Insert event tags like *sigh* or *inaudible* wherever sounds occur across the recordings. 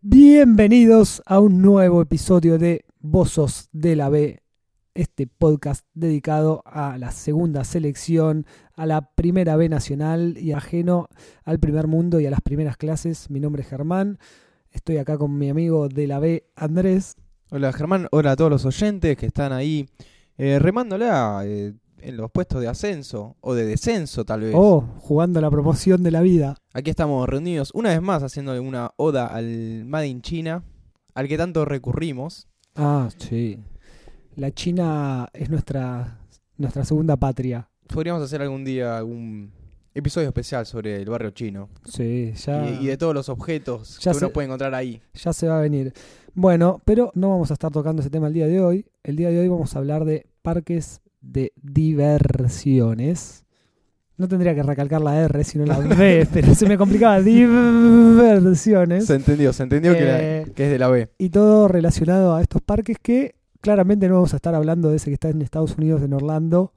bienvenidos a un nuevo episodio de Bozos de la B, este podcast dedicado a la segunda selección, a la primera B nacional y ajeno al primer mundo y a las primeras clases. Mi nombre es Germán, estoy acá con mi amigo de la B, Andrés. Hola Germán, hola a todos los oyentes que están ahí eh, remándola eh, en los puestos de ascenso o de descenso tal vez. Oh, jugando la promoción de la vida. Aquí estamos reunidos una vez más haciendo una oda al Made in China, al que tanto recurrimos. Ah, sí. La China es nuestra, nuestra segunda patria. Podríamos hacer algún día algún episodio especial sobre el barrio chino Sí, ya. y, y de todos los objetos Ya que uno sé- puede encontrar ahí. ya se va a venir. Bueno, pero no vamos a estar tocando ese tema el día de hoy. El día de hoy vamos a hablar de parques de diversiones. No tendría que recalcar la R, sino la B, *laughs* pero se me complicaba. Diversiones. Se entendió, se entendió que, Eh, que es de la B. Y todo relacionado a estos parques que claramente no vamos a estar hablando de ese que está en Estados Unidos, en Orlando,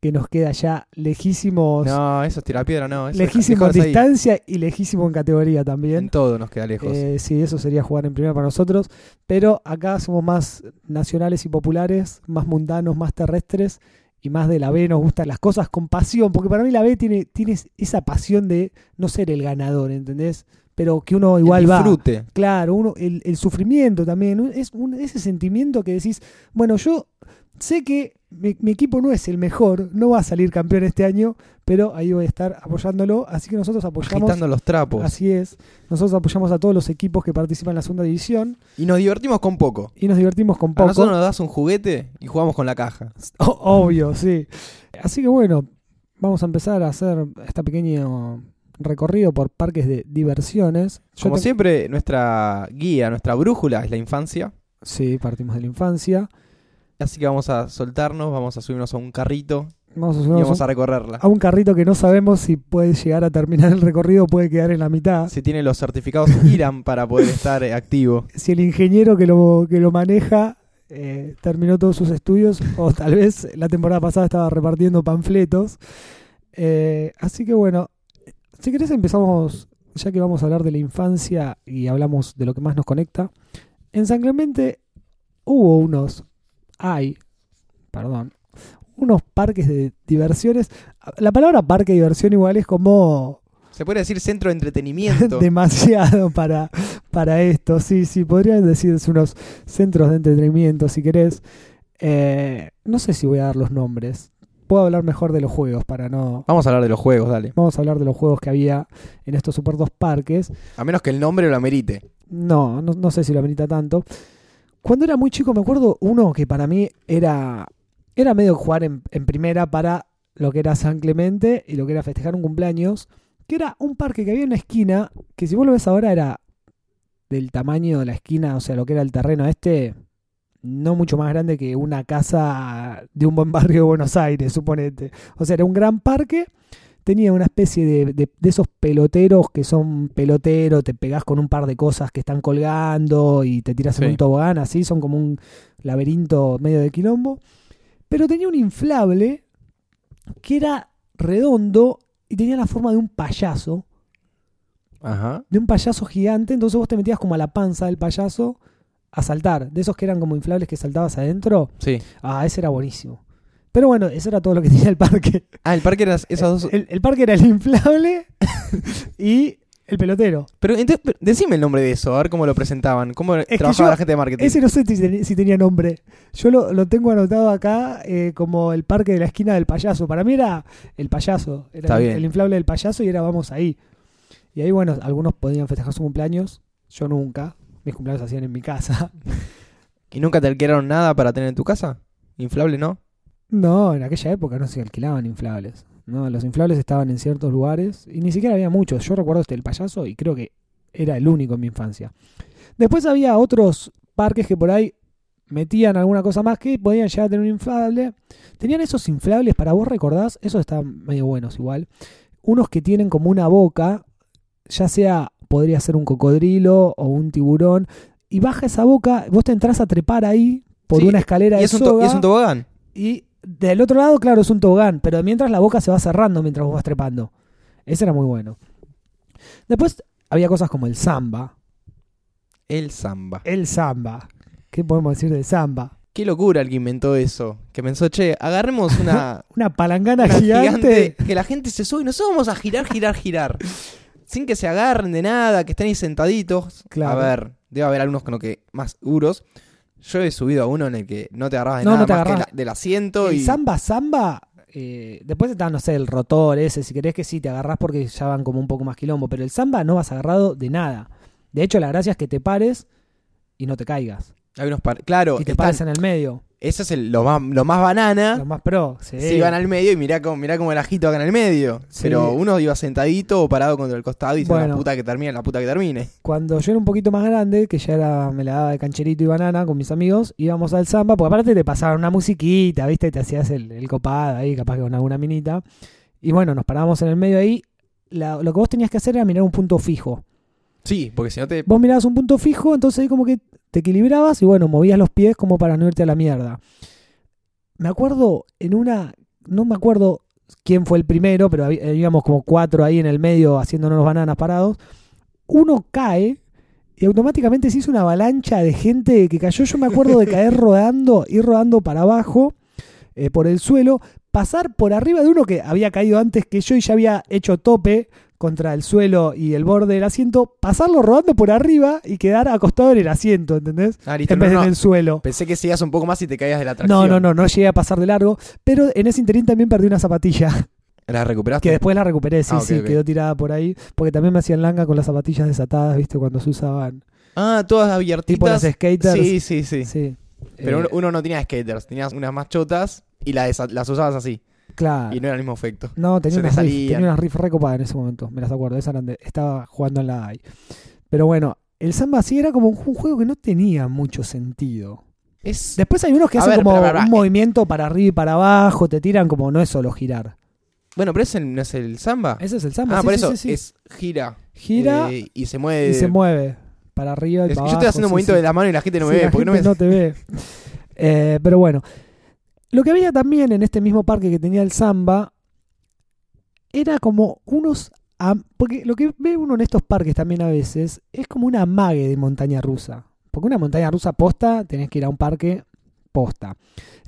que nos queda ya lejísimos, No, eso es tirapiedra, no. Eso lejísimo en ahí. distancia y lejísimo en categoría también. En todo nos queda lejos. Eh, sí, eso sería jugar en primera para nosotros. Pero acá somos más nacionales y populares, más mundanos, más terrestres y más de la B. Nos gustan las cosas con pasión, porque para mí la B tiene, tiene esa pasión de no ser el ganador, ¿entendés? Pero que uno igual el va. disfrute. Claro, uno, el, el sufrimiento también. Es un- ese sentimiento que decís, bueno, yo sé que mi, mi equipo no es el mejor, no va a salir campeón este año, pero ahí voy a estar apoyándolo. Así que nosotros apoyamos. Agitando los trapos. Así es. Nosotros apoyamos a todos los equipos que participan en la segunda división Y nos divertimos con poco. y nos divertimos con A poco. nosotros nos das un juguete y jugamos con la caja. *laughs* O- Obvio, sí. Así que bueno, vamos a empezar a hacer este pequeño recorrido por parques de diversiones. Yo Como te- siempre, nuestra guía, nuestra brújula es la infancia. Sí, partimos de la infancia. Así que vamos a soltarnos, vamos a subirnos a un carrito Vamos a y vamos a, recorrerla. a un carrito que no sabemos si puede llegar a terminar el recorrido puede quedar en la mitad. Si tiene los certificados *laughs* IRAM para poder estar eh, activo. Si el ingeniero que lo, que lo maneja eh, terminó todos sus estudios o tal vez la temporada pasada estaba repartiendo panfletos. Eh, así que bueno, si querés empezamos, ya que vamos a hablar de la infancia y hablamos de lo que más nos conecta. En San Clemente hubo unos, hay, perdón, unos parques de diversiones. La palabra parque de diversión igual es como Se puede decir centro de *laughs* entretenimiento. demasiado para, para esto. Sí, sí, podrían decirse unos centros de entretenimiento si querés. Eh, no sé si voy a dar los nombres. Puedo hablar mejor de los juegos para no. Vamos a hablar de los juegos, dale. Vamos a hablar de los juegos que había en estos super dos parques. A menos que el nombre lo amerite. No, no, no sé si lo amerita tanto. Cuando era muy chico me acuerdo uno que para mí era, era medio jugar en, en primera para lo que era San Clemente y lo que era festejar un cumpleaños, que era un parque que había en una esquina, que si vos lo ves ahora era del tamaño de la esquina, o sea, lo que era el terreno este, no mucho más grande que una casa de un buen barrio de Buenos Aires, suponete. O sea, era un gran parque tenía una especie de, de- de esos peloteros que son pelotero, te pegás con un par de cosas que están colgando y te tiras en un tobogán, así, son como un laberinto medio de quilombo. Pero tenía un inflable que era redondo y tenía la forma de un payaso, Ajá. de un payaso gigante, entonces vos te metías como a la panza del payaso a saltar, de esos que eran como inflables que saltabas adentro. Sí. Ah, ese era buenísimo. Pero bueno, eso era todo lo que *laughs* tenía el parque. Ah, el parque era *laughs* esos dos. El, el parque era el inflable *laughs* y el pelotero. Pero entonces, pero decime el nombre de eso, a ver cómo lo presentaban. ¿Cómo trabajaba yo- la gente de marketing? Ese no sé si, ten- si tenía nombre. Yo lo, lo tengo anotado acá eh, como el parque de la esquina del payaso. Para mí era el payaso. Era Está el, el inflable del payaso y era vamos ahí. Y ahí, bueno, algunos podían festejar su cumpleaños. Yo nunca. Mis cumpleaños se hacían en mi casa. ¿Y nunca te alquilaron nada para tener en tu casa? ¿Inflable, no? No, en aquella época no se alquilaban inflables. No, los inflables estaban en ciertos lugares y ni siquiera había muchos. Yo recuerdo este el payaso y creo que era el único en mi infancia. Después había otros parques que por ahí metían alguna cosa más que podían llegar a tener un inflable. Tenían esos inflables, para vos recordás, esos estaban medio buenos igual. Unos que tienen como una boca, ya sea, podría ser un cocodrilo o un tiburón, y baja esa boca, vos te entras a trepar ahí por Sí, una escalera ¿Y de es, un soga. y es un tobogán? Y del otro lado, claro, es un tobogán, pero mientras la boca se va cerrando mientras vos vas trepando. Ese era muy bueno. Después había cosas como el samba, El samba. El samba. ¿Qué podemos decir del samba? Qué locura el que inventó eso. Que pensó, che, agarremos una, *laughs* Una palangana una gigante. que la gente se sube y nosotros vamos a girar, girar, girar. Sin que se agarren de nada, que estén ahí sentaditos. Claro. A ver, debe haber algunos con lo que más duros. Yo he subido a uno en el que no te agarrabas de No, nada no te más que la- del asiento El y samba samba. eh, después está, no sé, el rotor ese. Si querés que sí, te agarrás porque ya van como un poco más quilombo. Pero el samba no vas agarrado de nada. De hecho, la gracia es que te pares y no te caigas. Hay unos par- claro, Y te pares en el medio. ese es el, lo, más, lo más banana. Lo más pro. Sí. Si van al medio y mirá cómo, mirá cómo el ajito acá en el medio. Sí. Pero uno iba sentadito o parado contra el costado y dice Bueno. la puta que termine, la puta que termine. Cuando yo era un poquito más grande, que ya era, me la daba de cancherito y banana con mis amigos, íbamos al samba, porque aparte te pasaban una musiquita, ¿viste? Te hacías el, el copado ahí, capaz que con alguna minita. Y bueno, nos parábamos en el medio ahí. La- lo que vos tenías que hacer era mirar un punto fijo. Sí, porque si no te. Vos mirabas un punto fijo, entonces ahí como que te equilibrabas y bueno, movías los pies como para no irte a la mierda. Me acuerdo en una, no me acuerdo quién fue el primero, pero habí- íbamos como cuatro ahí en el medio haciéndonos bananas parados. Uno cae y automáticamente se hizo una avalancha de gente que cayó. Yo me acuerdo de caer *laughs* rodando, ir rodando para abajo eh, por el suelo, pasar por arriba de uno que había caído antes que yo y ya había hecho tope contra el suelo y el borde del asiento, pasarlo rodando por arriba y quedar acostado en el asiento, ¿entendés? Ah, listo, En no, vez de no. en el suelo. Pensé que seguías un poco más y te caías de la atracción. No, no, no, no llegué a pasar de largo, pero en ese interín también perdí una zapatilla, *laughs* ¿La recuperaste? que después la recuperé, sí, Ah, sí, quedó tirada por ahí, porque también me hacían langa con las zapatillas desatadas, ¿viste? Cuando se usaban, Ah, todas abiertitas. tipo las skaters. Sí, sí, sí. Sí. Pero Eh, uno, no tenía skaters, tenías unas más chotas y las usabas así. Claro. Y no era el mismo efecto. No, tenía Se te unas, riff, tenía unas riff recopadas en ese momento, me las acuerdo, esas eran de- estaba jugando en la AI. Pero bueno, el samba sí era como un, un juego que no tenía mucho sentido. Es. Después hay unos que A hacen ver, como un eh. movimiento para arriba y para abajo, te tiran como no es solo girar. Bueno, pero ese no es el samba. Ese es el samba. ah, sí, por sí, eso sí, es gira. Gira eh, y se mueve. y se mueve para arriba y Es- para yo abajo. estoy haciendo un movimiento de la mano y la gente no me ve. porque no me... no te ve. *laughs* Eh, pero bueno, lo que había también en este mismo parque que tenía el samba era como unos... Porque lo que ve uno en estos parques también a veces es como una amague de montaña rusa. Porque una montaña rusa posta tenés que ir a un parque posta.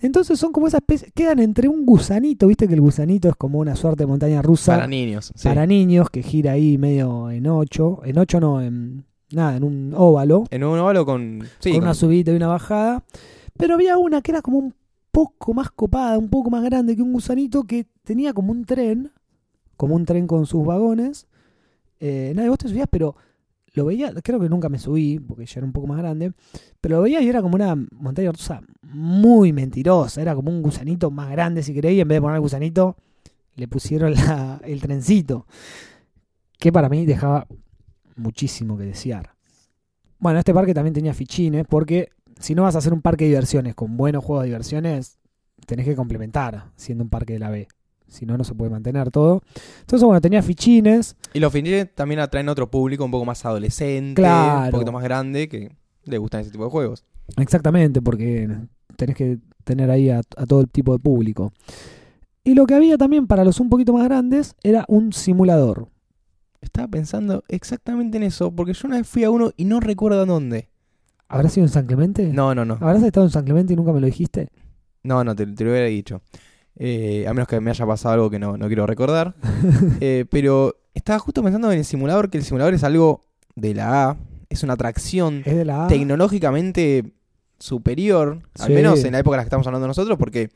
Entonces son como esas especies, quedan entre un gusanito, viste que el gusanito es como una suerte de montaña rusa Para niños. sí. para niños que gira ahí medio en ocho, en ocho no, en nada, en un óvalo En un óvalo con. Sí, con con- una subida y una bajada. Pero había una que era como un poco más copada, un poco más grande que un gusanito que tenía como un tren, como un tren con sus vagones. Eh, nadie vos te subías, pero lo veía, creo que nunca me subí, porque ya era un poco más grande, pero lo veía y era como una montaña rusa muy mentirosa, era como un gusanito más grande si queréis, en vez de poner el gusanito, le pusieron el trencito, que para mí dejaba muchísimo que desear. Bueno, este parque también tenía fichines, porque si no vas a hacer un parque de diversiones con buenos juegos de diversiones, tenés que complementar siendo un parque de la B. Si no, no se puede mantener todo. Entonces, bueno, tenía fichines. Y los finales también atraen otro público un poco más adolescente, Claro. un poquito más grande, que le gustan ese tipo de juegos. Exactamente, porque tenés que tener ahí a, a todo el tipo de público. Y lo que había también para los un poquito más grandes era un simulador. Estaba pensando exactamente en eso, porque yo una vez fui a uno y no recuerdo dónde. ¿Habrá sido en San Clemente? No, no, no. ¿Habrás estado en San Clemente y nunca me lo dijiste? No, no, te, te lo hubiera dicho. Eh, a menos que me haya pasado algo que no, no quiero recordar. *laughs* Eh, pero estaba justo pensando en el simulador, que el simulador es algo de la A, es una atracción Es de la A. tecnológicamente superior, al menos en la época en la que estamos hablando nosotros, porque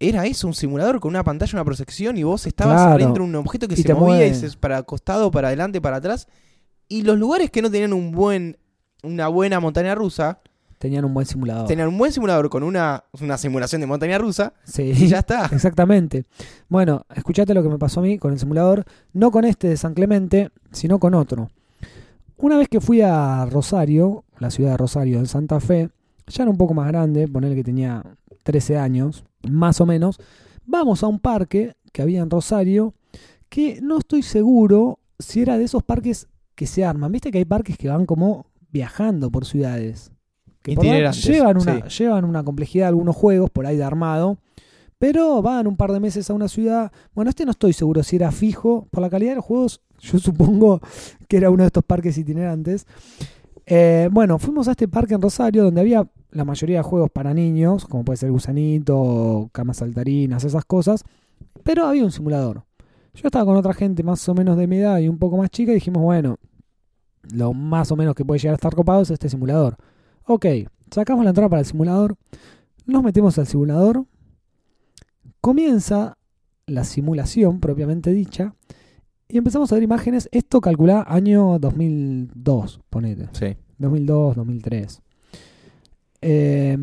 era eso, un simulador con una pantalla, una proyección, y vos estabas Claro. adentro de un objeto que Y se movía y se, para costado, para adelante, para atrás. Y los lugares que no tenían un buen, una buena montaña rusa, Tenían un buen simulador. tenían un buen simulador con una, una simulación de montaña rusa, Sí. y ya está. *laughs* Exactamente. Bueno, escuchate lo que me pasó a mí con el simulador, no con este de San Clemente, sino con otro. Una vez que fui a Rosario, la ciudad de Rosario, en Santa Fe, ya era un poco más grande, ponerle que tenía 13 años, más o menos, vamos a un parque que había en Rosario, que no estoy seguro si era de esos parques que se arman. Viste que hay parques que van como viajando por ciudades. Que por ahí llevan una, sí. llevan una complejidad algunos juegos por ahí de armado, pero van un par de meses a una ciudad. Bueno, este no estoy seguro si era fijo. Por la calidad de los juegos, *laughs* yo supongo que era uno de estos parques itinerantes. Eh, bueno, fuimos a este parque en Rosario donde había la mayoría de juegos para niños, como puede ser Gusanito, Camas Saltarinas, esas cosas, pero había un simulador. Yo estaba con otra gente más o menos de mi edad y un poco más chica y dijimos, bueno, lo más o menos que puede llegar a estar copado es este simulador. Ok, sacamos la entrada para el simulador, nos metemos al simulador, comienza la simulación propiamente dicha y empezamos a ver imágenes. Esto calcula año 2002, ponete. Sí. 2002, 2003. Eh,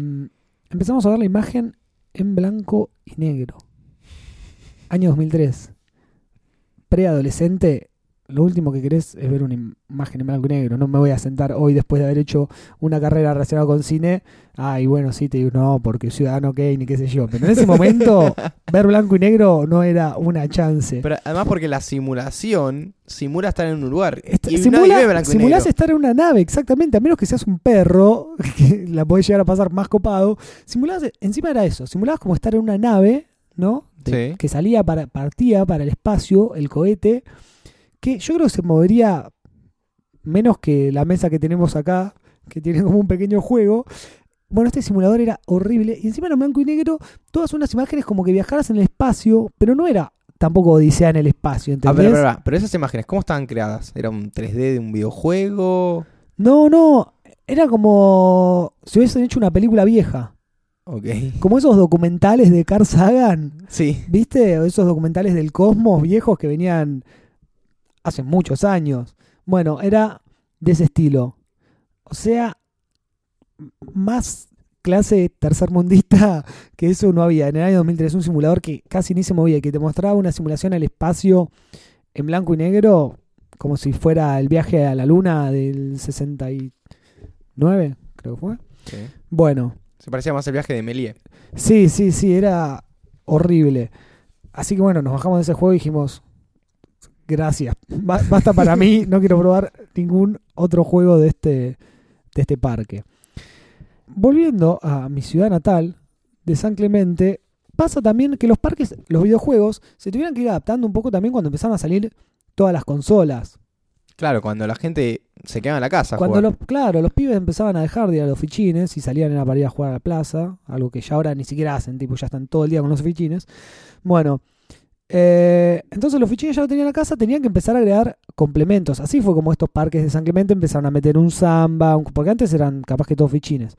empezamos a ver la imagen en blanco y negro. Año 2003. Preadolescente, lo último que querés es ver una imagen en blanco y negro. No me voy a sentar hoy después de haber hecho una carrera relacionada con cine. Ay, bueno, sí, te digo, no, porque Ciudadano Kane y qué sé yo. Pero en ese momento, *laughs* ver blanco y negro no era una chance. Pero además porque la simulación simula estar en un lugar. Y simula- nadie ve blanco y simulás estar en una nave, exactamente, a menos que seas un perro, *laughs* que la podés llegar a pasar más copado. Simulás, encima era eso, simulabas como estar en una nave, ¿no? De- Sí. Que salía para, partía para el espacio, el cohete, que yo creo que se movería menos que la mesa que tenemos acá, que tiene como un pequeño juego. Bueno, este simulador era horrible. Y encima era en blanco y negro, todas unas imágenes como que viajaras en el espacio, pero no era tampoco Odisea en el espacio, Ah, ¿entendés? pero, pero, pero esas imágenes, ¿cómo estaban creadas? ¿Era un 3D de un videojuego? No, no, era como si hubiesen hecho una película vieja. Ok. Como esos documentales de Carl Sagan, Sí. ¿viste? O esos documentales del cosmos viejos que venían hace muchos años. Bueno, era de ese estilo. O sea, más clase tercermundista *laughs* que eso no había. En el año 2003 un simulador que casi ni se movía y que te mostraba una simulación al espacio en blanco y negro como si fuera el viaje a la luna del 69, creo que fue. Sí. Bueno, Se parecía más el viaje de Melie. Sí, sí, sí, era horrible. Así que bueno, nos bajamos de ese juego y dijimos, gracias, ba- basta para mí, no quiero probar ningún otro juego de este, de este parque. Volviendo a mi ciudad natal, de San Clemente, pasa también que los parques, los videojuegos, se tuvieron que ir adaptando un poco también cuando empezaron a salir todas las consolas. Claro, cuando la gente se quedaba en la casa. a Cuando jugar. los, claro, los pibes empezaban a dejar de ir a los fichines y salían a para ir a jugar a la plaza, algo que ya ahora ni siquiera hacen, tipo ya están todo el día con los fichines. Bueno, eh, entonces los fichines ya lo tenían en la casa, tenían que empezar a agregar complementos. Así fue como estos parques de San Clemente empezaron a meter un samba, porque antes eran capaz que todos fichines.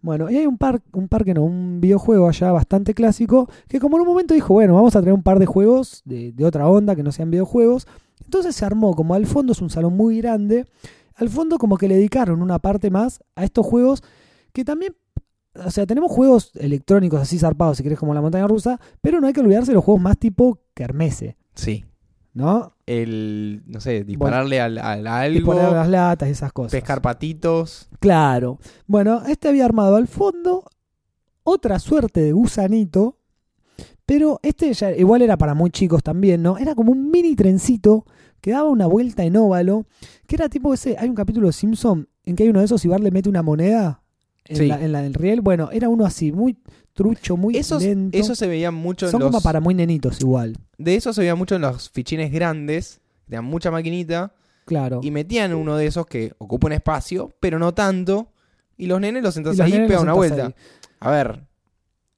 Bueno, y hay un, par, un parque, no, un videojuego allá bastante clásico, que como en un momento dijo, bueno, vamos a traer un par de juegos de, de otra onda, que no sean videojuegos. Entonces se armó, como al fondo es un salón muy grande, al fondo como que le dedicaron una parte más a estos juegos que también, o sea, tenemos juegos electrónicos así zarpados, si querés, como la montaña rusa, pero no hay que olvidarse de los juegos más tipo kermesse, Sí. ¿no? El, no sé, dispararle al, al algo, poner las latas y esas cosas. pescar patitos. Claro. Bueno, este había armado al fondo otra suerte de gusanito, pero este ya igual era para muy chicos también, ¿no? Era como un mini trencito que daba una vuelta en óvalo, que era tipo ese, hay un capítulo de Simpson en que hay uno de esos y Bart le mete una moneda en, Sí. la, en la del riel, bueno, era uno así, muy trucho, muy Esos, lento. eso se veía mucho en Son los... como para muy nenitos igual, De eso se veía mucho en los fichines grandes, que tenían mucha maquinita, claro. y metían uno de esos que ocupa un espacio, pero no tanto, y los nenes los sentás los ahí y pegan una vuelta. A ver,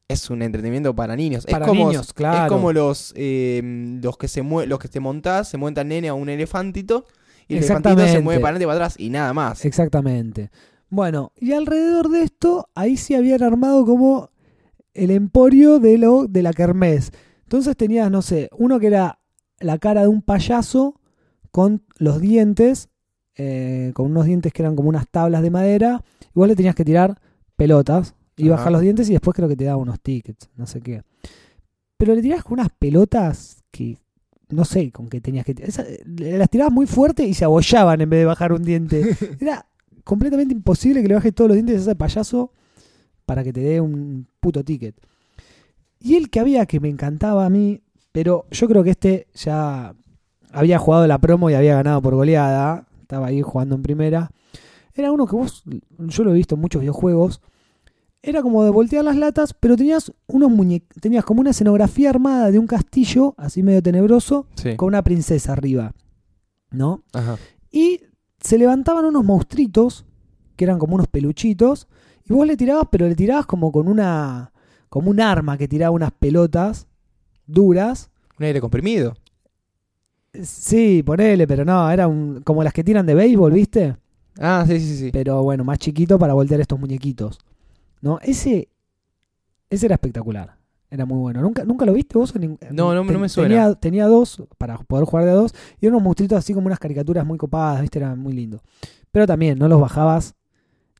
es un entretenimiento para niños. Para es como, niños, claro. Es como los, eh, los que se mue los que te montás, se montan nene a un elefantito, y el elefantito se mueve para adelante y para atrás, y nada más. Exactamente. Bueno, y alrededor de esto, ahí se habían armado como el emporio de lo de la kermés. Entonces tenías, no sé, uno que era la cara de un payaso con los dientes, eh, con unos dientes que eran como unas tablas de madera. Igual le tenías que tirar pelotas y Ajá. bajar los dientes y después creo que te daba unos tickets, no sé qué. Pero le tirabas con unas pelotas que no sé con qué tenías que esa- las tirabas muy fuerte y se abollaban en vez de bajar un diente. *laughs* Era completamente imposible que le bajes todos los dientes a ese payaso para que te dé un puto ticket. Y el que había que me encantaba a mí, pero yo creo que este ya había jugado la promo y había ganado por goleada, estaba ahí jugando en primera. Era uno que vos, yo lo he visto en muchos videojuegos, era como de voltear las latas, pero tenías unos muñe tenías como una escenografía armada de un castillo, así medio tenebroso, Sí. con una princesa arriba, ¿no? Ajá. Y se levantaban unos monstruitos, que eran como unos peluchitos, y vos le tirabas, pero le tirabas como con una. como un arma que tiraba unas pelotas duras. Un aire comprimido. Sí, ponele, pero no, era un, como las que tiran de béisbol, ¿viste? Ah, sí, sí, sí. Pero bueno, más chiquito para voltear estos muñequitos. ¿No? Ese. Ese era espectacular. Era muy bueno. ¿Nunca, ¿nunca lo viste vos? En- No, no- no me suena. Tenía, tenía dos para poder jugar de a dos. Y eran unos monstruitos así como unas caricaturas muy copadas, ¿viste? Era muy lindo. Pero también, no los bajabas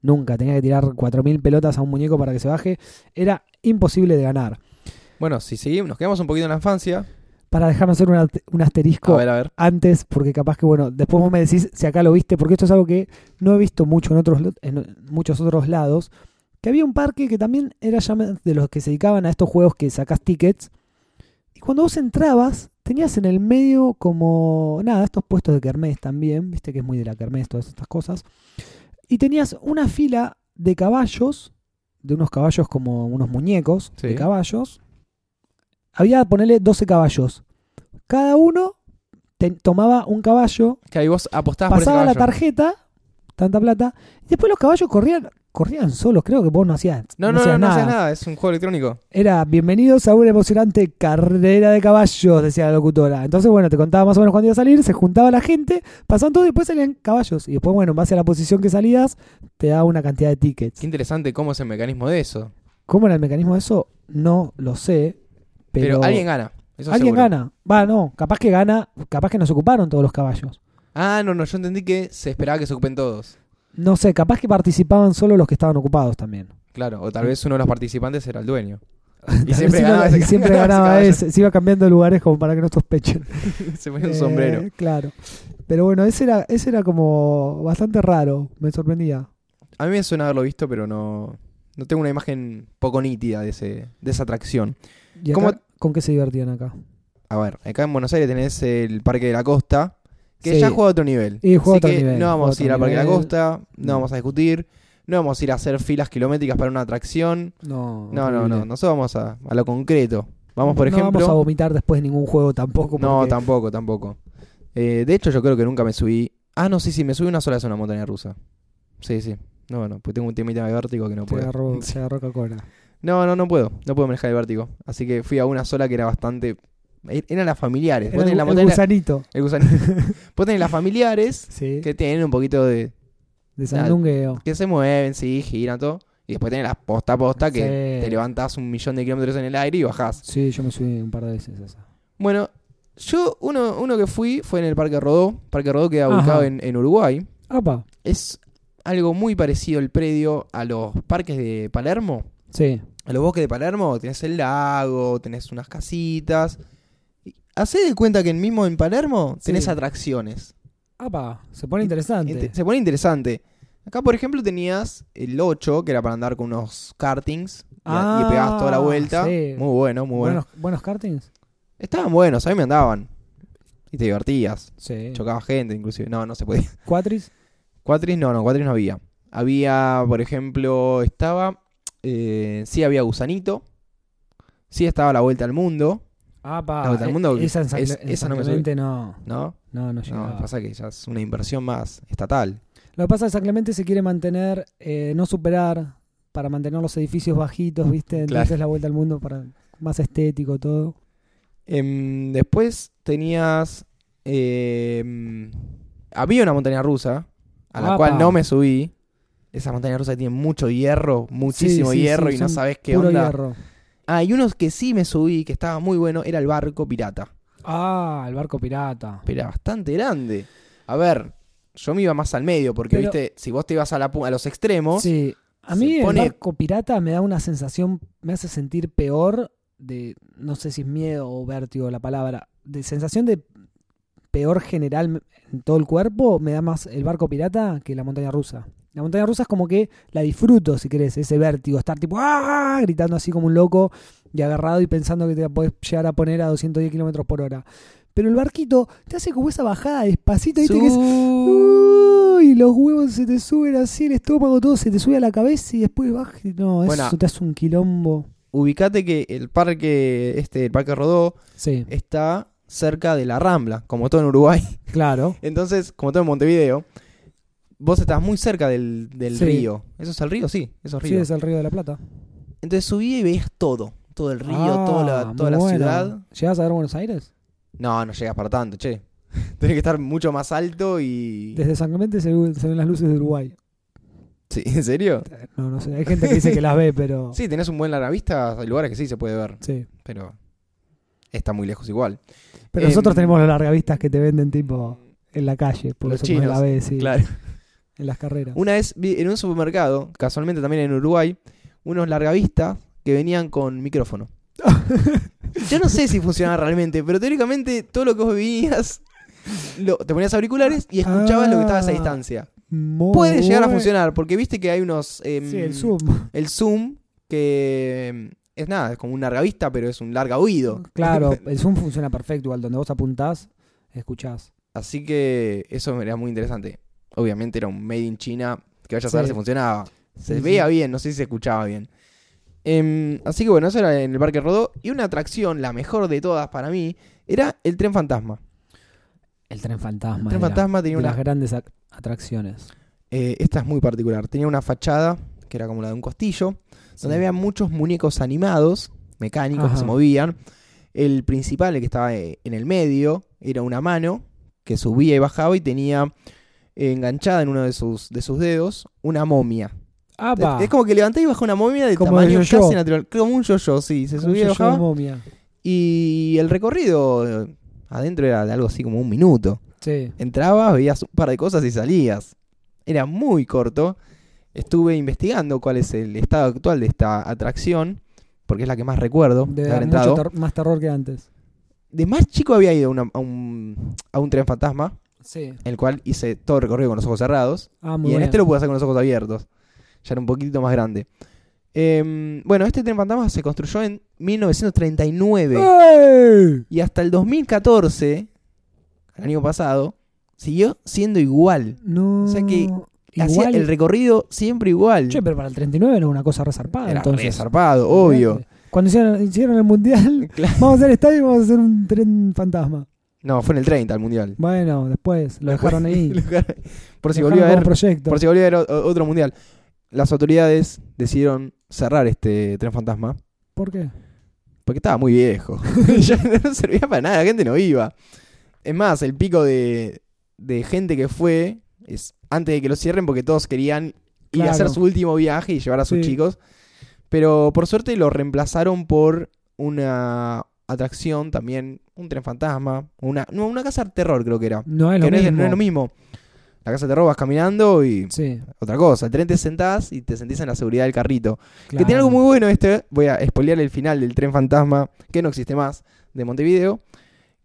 nunca. Tenía que tirar 4.000 pelotas a un muñeco para que se baje. Era imposible de ganar. Bueno, si seguimos, nos quedamos un poquito en la infancia. Para dejarme hacer un, un asterisco A ver, a ver. antes, porque capaz que, bueno, después vos me decís si acá lo viste, porque esto es algo que no he visto mucho en, otros, en muchos otros lados, que había un parque que también era ya de los que se dedicaban a estos juegos que sacás tickets, y cuando vos entrabas, tenías en el medio como, nada, estos puestos de kermés también, viste que es muy de la kermés todas estas cosas, y tenías una fila de caballos, de unos caballos como unos muñecos de caballos, había, ponerle 12 caballos. Cada uno te- tomaba un caballo, Que ahí vos apostabas por ese pasaba la tarjeta, tanta plata, y después los caballos corrían, corrían solos, creo que vos no hacías, No, no, no, hacías no, nada. hacías nada. Es un juego electrónico. Era bienvenidos a una emocionante carrera de caballos, decía la locutora. Entonces, bueno, te contaba más o menos cuándo iba a salir, se juntaba la gente, pasaban todo y después salían caballos. Y después, bueno, en base a la posición que salías, te daba una cantidad de tickets. Qué interesante cómo es el mecanismo de eso. ¿Cómo era el mecanismo de eso? No lo sé. Pero, Pero, alguien gana. Eso alguien seguro. gana. Va, no, capaz que gana, capaz que nos ocuparon todos los caballos. Ah, no, no, yo entendí que se esperaba que se ocupen todos. No sé, capaz que participaban solo los que estaban ocupados también. Claro, o tal vez uno de los participantes era el dueño. *laughs* Vez siempre iba- ganaba y siempre ganaba ese, se iba cambiando de lugares como para que no sospechen. *laughs* se ponía un Eh, sombrero. Claro. Pero bueno, ese era, ese era como bastante raro, me sorprendía. A mí me suena haberlo visto, pero no, no tengo una imagen poco nítida de, ese, de esa atracción. ¿Y acá, ¿Cómo- con qué se divertían acá? A ver, acá en Buenos Aires tenés el Parque de la Costa, que Sí. ya juega a otro nivel. Y juega a Así otro que nivel, no a vamos a ir al Parque de la. Costa, No. no vamos a discutir, no vamos a ir a hacer filas kilométricas para una atracción. No, No, no, no, nosotros vamos a, a lo concreto. Vamos, por no ejemplo... vamos a vomitar después de ningún juego tampoco. No, tampoco, tampoco. Eh, de hecho, yo creo que nunca me subí. Ah, no, sí, sí, me subí una sola vez a una montaña rusa. Sí, sí. No, no, pues tengo un temita de vértigo que no puedo. agarró, *laughs* se agarró Coca-Cola. No, no, no puedo. No puedo manejar el vértigo. Así que fui a una sola que era bastante. Er- Eran las familiares. Era el, la el gusanito. El gusanito. *laughs* Vos tenés las familiares Sí, que tienen un poquito de. de sandungueo. que se mueven, sí, giran todo. Y después tenés las posta a posta que Sí. te levantás un millón de kilómetros en el aire y bajás. Sí, yo me subí un par de veces a esa. Bueno, yo, uno, uno que fui fue en el Parque Rodó. Parque Rodó queda Ajá. ubicado en, en Uruguay. Apa, Es algo muy parecido el predio a los parques de Palermo. sí. A los bosques de Palermo tenés el lago, tenés unas casitas. Hacé de cuenta que en mismo en Palermo tenés Sí. atracciones. Apa, se pone interesante. Inte- Se pone interesante. Acá, por ejemplo, tenías el 8, que era para andar con unos kartings. y- Ah, y pegabas toda la vuelta. sí. Muy bueno, muy bueno. buenos, buenos kartings. Estaban buenos, a mí me andaban. Y te divertías. Sí. Chocaba gente, inclusive. No, no se podía. *laughs* Cuatris. Cuatris no, no, cuatris no había. Había, por ejemplo, estaba. eh, sí, había Gusanito. Sí, estaba La Vuelta al Mundo. Apa, La Vuelta al Mundo, esa es- esa no me Clemente no, ¿No? no, no No, llegaba. pasa que ya es una inversión más estatal. Lo que pasa es que San Clemente se quiere mantener, eh, no superar, para mantener los edificios bajitos, ¿viste? Entonces Claro. la vuelta al mundo para más estético, todo. Em, después tenías. em, había una montaña rusa. A la cual no me subí. Esa montaña rusa tiene mucho hierro, muchísimo Sí, sí, hierro sí, y no sabes qué Puro onda. hierro. Ah, y unos que sí me subí, que estaba muy bueno, era el barco pirata. Ah, el barco pirata. Pero era bastante grande. A ver, yo me iba más al medio, porque Pero- viste, si vos te ibas a, la, pu- a los extremos, Sí. A se mí pone- el barco pirata me da una sensación, me hace sentir peor de, no sé si es miedo o vértigo la palabra, de sensación de peor general en todo el cuerpo, me da más el barco pirata que la montaña rusa. La montaña rusa es como que la disfruto, si querés, ese vértigo, estar tipo ¡ah! gritando así como un loco y agarrado y pensando que te podés llegar a poner a 210 kilómetros por hora. Pero el barquito te hace como esa bajada despacito, ¿viste? Que es, Su- Uy, los huevos se te suben así, el estómago todo se te sube a la cabeza y después baja. y No, Bueno. eso te hace un quilombo. ubicate que el parque, este, el parque Rodó, Sí, está cerca de la Rambla, como todo en Uruguay. claro. *laughs* Entonces, como todo en Montevideo, vos estabas muy cerca del, del Sí. río. ¿Eso es el río? Sí, eso es Sí, río. es el Río de la Plata. Entonces subí y veías todo. Todo el río, Ah, toda la, toda la bueno. ciudad. ¿Llegás a ver Buenos Aires? No, no llegas para tanto, che. *laughs* Tenés que estar mucho más alto y... Desde San Clemente se, ven- se ven las luces de Uruguay. Sí, ¿En serio? No, no sé. Hay gente que dice que las ve, *laughs* pero. Sí, tenés un buen larga vista. Hay lugares que sí se puede ver. Sí. Pero está muy lejos igual. Pero Em, nosotros tenemos los largavistas que te venden tipo en la calle. Porque Los de chinos, la sí. Claro. *laughs* En las carreras. Una vez vi en un supermercado, casualmente también en Uruguay, unos largavistas que venían con micrófono. *laughs* Yo no sé si funciona realmente, pero teóricamente todo lo que vos veías, lo- te ponías auriculares y escuchabas lo que estaba a Ah. distancia. Puede llegar a funcionar, porque viste que hay unos... em, Sí, el Zoom. El Zoom, que em, es nada, es como un largavista, pero es un larga oído. Claro, *laughs* el Zoom funciona perfecto. Igual donde vos apuntás, escuchás. Así que eso era muy interesante. Obviamente era un made in China, que vaya a saber Sí. si funcionaba. Se Sí, veía sí. bien, no sé si se escuchaba bien. Em, así que bueno, eso era en el Parque Rodó. Y una atracción, la mejor de todas para mí, era el tren fantasma. El tren fantasma. El tren era fantasma tenía de una... las grandes ac- atracciones. eh, esta es muy particular. Tenía una fachada, que era como la de un costillo, donde había muchos muñecos animados, mecánicos, que se movían. El principal, el que estaba eh, en el medio, era una mano que subía y bajaba y tenía enganchada en uno de sus, de sus dedos una momia. ¡Apa! Es como que levantaba y bajaba una momia de Como tamaño yo-yo. casi natural. Como un yo-yo, sí. Se Como subía y bajaba. momia. Y el recorrido adentro era de algo así como un minuto. Sí. Entrabas, veías un par de cosas y salías. Era muy corto. Estuve investigando cuál es el estado actual de esta atracción, porque es la que más recuerdo de Debe haber mucho entrado. ter- más terror que antes. De más chico había ido una- a un, a un tren fantasma, Sí. el cual hice todo el recorrido con los ojos cerrados. Ah, muy y en bien. este lo pude hacer con los ojos abiertos. Ya era un poquitito más grande. Em, bueno, este tren fantasma se construyó en 1939. ¡Ey! Y hasta el 2014, el año pasado, siguió siendo igual. No. O sea que Hacía el recorrido siempre igual. Che, pero para el 39 era una cosa resarpada. Era entonces. obvio. Cuando hicieron, hicieron el mundial, *laughs* Claro. vamos a hacer estadio y vamos a hacer un tren fantasma. No, fue en el 30 el mundial. Bueno, después *laughs* lo dejaron ahí. por si Lo volvió a dejaron proyecto. por si volvió a o- otro mundial. Las autoridades decidieron cerrar este tren fantasma ¿Por qué? porque estaba muy viejo. *laughs* ya no servía para nada, la gente no iba. Es más, el pico de, de gente que fue es antes de que lo cierren porque todos querían ir a hacer su último viaje y llevar a sus Sí. chicos. Pero por suerte lo reemplazaron por una atracción también, un tren fantasma, una, no, una casa de terror creo que era. No es lo que no es, mismo. no es lo mismo. La casa de terror vas caminando y Sí, otra cosa. El tren te sentás y te sentís en la seguridad del carrito. Que tiene algo muy bueno este. Voy a spoilear el final del tren fantasma, que no existe más, de Montevideo.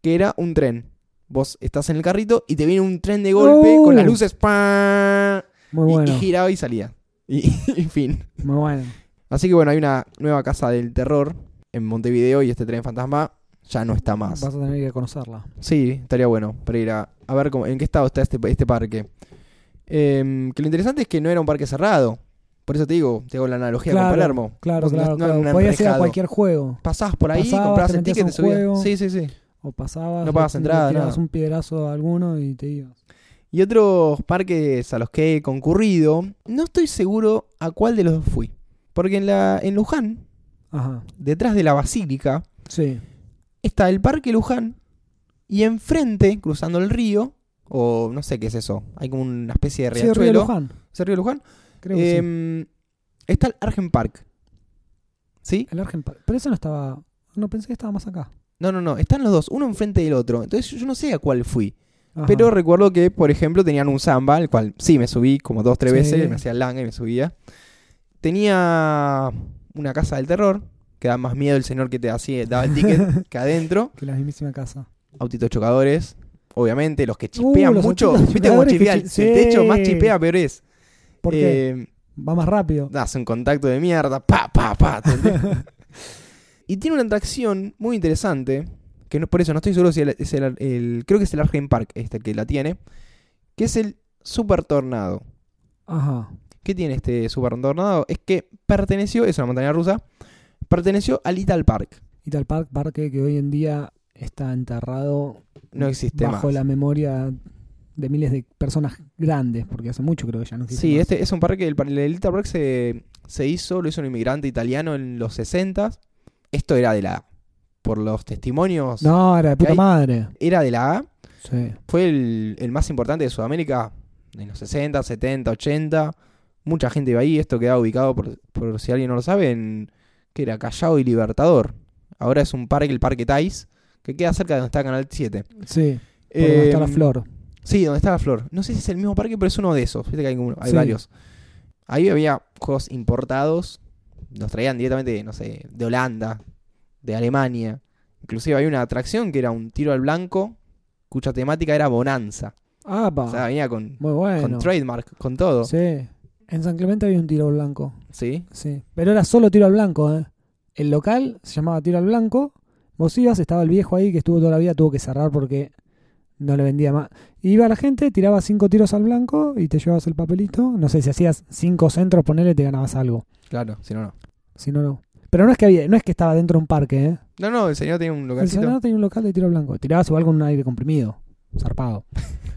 Que era un tren. Vos estás en el carrito y te viene un tren de golpe con las luces. ¡pam! Muy y- bueno. y, giraba y salía. Y, *laughs* y fin. Muy bueno. Así que bueno, hay una nueva casa del terror en Montevideo y este tren fantasma ya no está más. Vas a tener que conocerla. Sí, estaría bueno para ir a, a ver cómo, en qué estado está este, este parque. Em, que lo interesante es que no era un parque cerrado. Por eso te digo, te hago la analogía con Claro, Palermo. Claro, Vos no- claro, no claro. un Podías ir a cualquier juego. Pasabas por ahí, Pasabas, comprabas el ticket, te subías. Sí, sí, sí. O pasabas. No pagas entrada, tirabas nada. un piedrazo a alguno y te ibas. Y otros parques a los que he concurrido, no estoy seguro a cuál de los dos fui. Porque en, la, en Luján, Ajá. detrás de la basílica, Sí. Está el Parque Luján y enfrente, cruzando el río, o no sé qué es eso, hay como una especie de Sí, Río riachuelo. Luján. ¿Es el río Luján? Creo que sí. Em, Está el Argen Park. ¿Sí? El Argen Park. Pero eso no estaba. No pensé que estaba más acá. No, no, no, están los dos, uno enfrente del otro. Entonces yo no sé a cuál fui. Ajá. Pero recuerdo que, por ejemplo, tenían un samba, el cual sí me subí como dos, tres Sí. veces, me hacía el langa y me subía. Tenía una casa del terror, que da más miedo el señor que te hacía, daba el ticket *laughs* que adentro. Que la mismísima casa. Autitos chocadores, obviamente, los que Uh, chipean los mucho. ¿Viste que chipean? chi- Si el techo más sí. chipea, peor es. ¿Por qué? Eh, Va más rápido. das un contacto de mierda, pa, pa, pa. *laughs* y tiene una atracción muy interesante, que no, por eso no estoy seguro si el- es el, el- creo que es el Argen Park este que la tiene, que es el Super Tornado. Ajá. ¿Qué tiene este Super Tornado? Es que perteneció, es una montaña rusa, perteneció al Little Park. Y tal park, parque que hoy en día está enterrado No existe bajo más. la memoria de miles de personas grandes, porque hace mucho creo que ya no existe. Sí, más. este es un parque, el, el Little Park se, se hizo, lo hizo un inmigrante italiano en los 60 Esto era de la A. Por los testimonios, No, era de puta hay- madre. era de la A. Sí. Fue el, el más importante de Sudamérica en los 60, 70, 80. Mucha gente iba ahí. Esto quedaba ubicado, por, por si alguien no lo sabe, en que era Callao y Libertador. Ahora es un parque, el Parque Tais, que queda cerca de donde está Canal 7. Sí, por donde está la Em, flor. Sí, donde está la flor. No sé si es el mismo parque, pero es uno de esos. Viste que hay, como- hay Sí. varios. Ahí había juegos importados. Nos traían directamente, no sé, de Holanda, de Alemania. Inclusive había una atracción que era un tiro al blanco, cuya temática era Bonanza. Ah, pa. O sea, venía con, Muy bueno. con trademark, con todo. Sí. Sí. En San Clemente había un tiro al blanco. Sí. Pero era solo tiro al blanco, ¿eh? El local se llamaba tiro al blanco. Vos ibas, estaba el viejo ahí que estuvo toda la vida, tuvo que cerrar porque no le vendía más. Iba la gente, tiraba cinco tiros al blanco y te llevabas el papelito. No sé, si hacías cinco centros, ponele, te ganabas algo. Claro, si no, no. Si no, no. Pero no es que había, no es que estaba dentro de un parque, ¿eh? No, no, el señor tenía un El localcito. señor tenía un local de tiro al blanco. Tirabas igual con un aire comprimido. Zarpado. *laughs*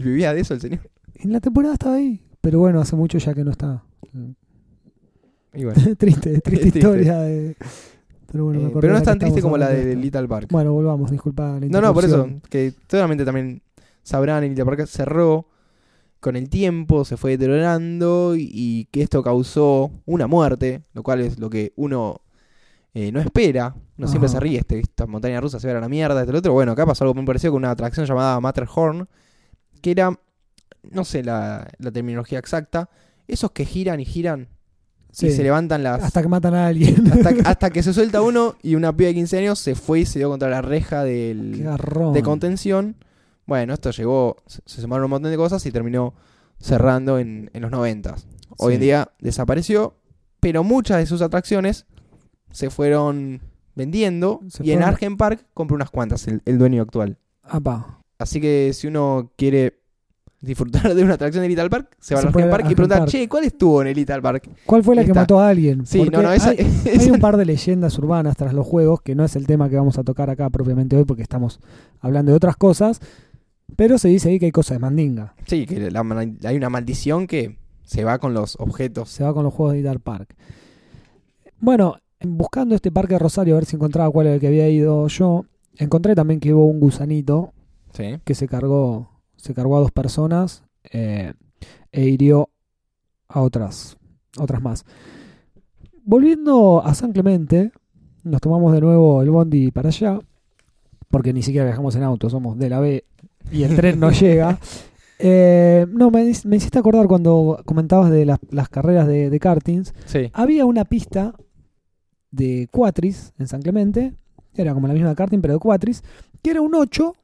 Y vivía de eso el señor. En la temporada estaba ahí. Pero bueno, hace mucho ya que no está. Y bueno. *laughs* *laughs* triste, triste historia de... Pero bueno, Eh, pero no es tan triste como la de. Little Park. Bueno, volvamos, disculpa la No, no, por eso, que seguramente también sabrán, Little Park cerró con el tiempo, se fue deteriorando y, y que esto causó una muerte, lo cual es lo que uno eh, no espera. Uno siempre se ríe, este, esta montaña rusa se va a la mierda, este, el otro. Bueno, acá pasó algo muy parecido con una atracción llamada Matterhorn, que era, no sé la, la terminología exacta, esos que giran y giran Sí, y se levantan las... hasta que matan a alguien. *laughs* hasta, *laughs* hasta que se suelta uno y una piba de 15 años se fue y se dio contra la reja del, de contención. Bueno, esto llegó, se sumaron un montón de cosas y terminó cerrando en, en los 90. Hoy Sí. en día desapareció, pero muchas de sus atracciones se fueron vendiendo Se y en Argen Park compró unas cuantas, el, el dueño actual. Así que si uno quiere disfrutar de una atracción de Little Park, se va al Park y Argen pregunta, Park. che, ¿cuál estuvo en el Little Park? ¿Cuál fue la que mató a alguien? Sí, Porque no, no, esa, hay, esa- *laughs* hay un par de leyendas urbanas tras los juegos, que no es el tema que vamos a tocar acá propiamente hoy, porque estamos hablando de otras cosas. Pero se dice ahí que hay cosas de mandinga. Sí, que la- hay una maldición que se va con los objetos. Se va con los juegos de Guitar Park. Bueno, buscando este parque de Rosario, a ver si encontraba cuál era el que había ido yo, encontré también que hubo un gusanito Sí. que se cargó, se cargó a dos personas eh, e hirió a otras, otras más. Volviendo a San Clemente, nos tomamos de nuevo el bondi para allá, porque ni siquiera viajamos en auto, somos de la B y el tren no *laughs* llega. Eh, no, me, me hiciste acordar cuando comentabas de las, las carreras de, de kartings. Sí. Había una pista de Cuatris en San Clemente, era como la misma de karting, pero de Cuatris, que era un 8,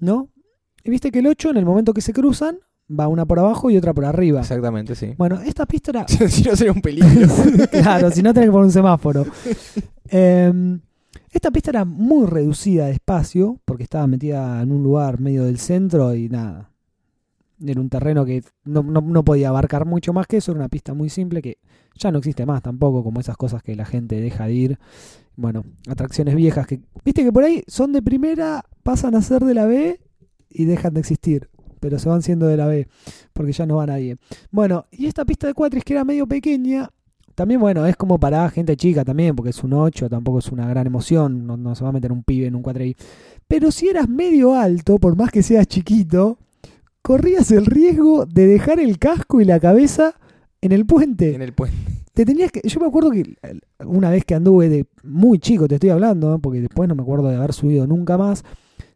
¿no? Y viste que el 8, en el momento que se cruzan, va una por abajo y otra por arriba. Exactamente, sí. Bueno, esta pista era. *laughs* si no sería un peligro. *laughs* claro, si no tenés que poner un semáforo. Eh, esta pista era muy reducida de espacio, porque estaba metida en un lugar medio del centro y nada. Era un terreno que no, no- no podía abarcar mucho más que eso, era una pista muy simple que ya no existe más tampoco, como esas cosas que la gente deja de ir. Bueno, atracciones viejas que, viste que por ahí son de primera, pasan a ser de la B y dejan de existir, pero se van siendo de la B, porque ya no va nadie. Bueno, y esta pista de cuatris que era medio pequeña, también, bueno, es como para gente chica también, porque es un 8, tampoco es una gran emoción, no, no se va a meter un pibe en un cuatri. Pero si eras medio alto, por más que seas chiquito, corrías el riesgo de dejar el casco y la cabeza en el puente. en el puente. Te tenías que. Yo me acuerdo que una vez que anduve de muy chico, te estoy hablando, ¿eh? porque después no me acuerdo de haber subido nunca más.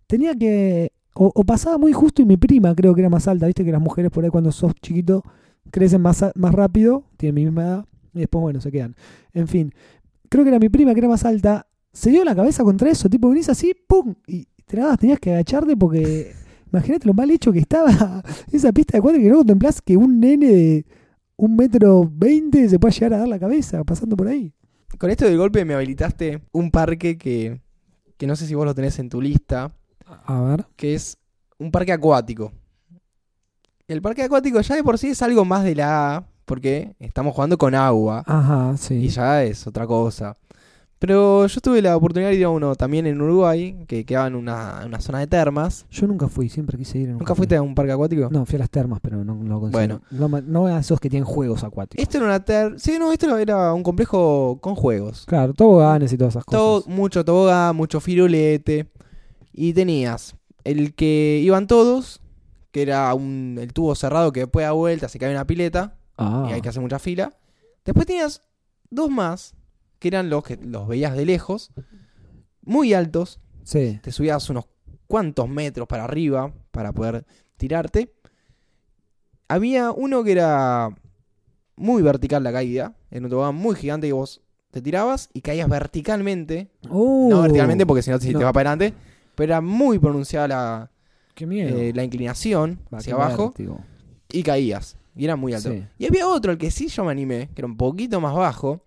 Tenía que. O, pasaba muy justo y mi prima creo que era más alta. Viste que las mujeres por ahí cuando sos chiquito crecen más, más rápido, tienen mi misma edad, y después, bueno, se quedan. En fin, creo que era mi prima que era más alta. Se dio la cabeza contra eso, tipo, venís así, ¡pum! Y te nada, tenías que agacharte porque. *laughs* Imagínate lo mal hecho que estaba *laughs* esa pista de cuatro que no contemplás que un nene de un metro veinte se puede llegar a dar la cabeza pasando por ahí. Con esto del golpe me habilitaste un parque que, que no sé si vos lo tenés en tu lista, A ver. que es un parque acuático. El parque acuático ya de por sí es algo más de la A, porque estamos jugando con agua Ajá, y sí. ya es otra cosa. Pero yo tuve la oportunidad de ir a uno también en Uruguay, que quedaba en una, en una zona de termas. Yo nunca fui, siempre quise ir. ¿Nunca fuiste a un parque acuático? No, fui a las termas, pero no, no lo considero. Bueno. No, no a esos que tienen juegos acuáticos. Esto era una ter... Sí, no, esto era un complejo con juegos. Claro, toboganes y todas esas Todo, cosas. mucho tobogán, mucho firulete. Y tenías el que iban todos, que era un, el tubo cerrado que después da vuelta, se cae una pileta Ah, y hay que hacer mucha fila. Después tenías dos más, que eran los que los veías de lejos, muy altos. sí. Te subías unos cuantos metros para arriba para poder tirarte. Había uno que era muy vertical la caída, en un tobogán muy gigante que vos te tirabas y caías verticalmente. Uh, No verticalmente porque si no si no. te va para adelante. Pero era muy pronunciada la, Qué miedo. eh, la inclinación Va, hacia qué abajo vértigo. y caías. Y era muy alto. Sí. Y había otro, el que sí yo me animé, que era un poquito más bajo,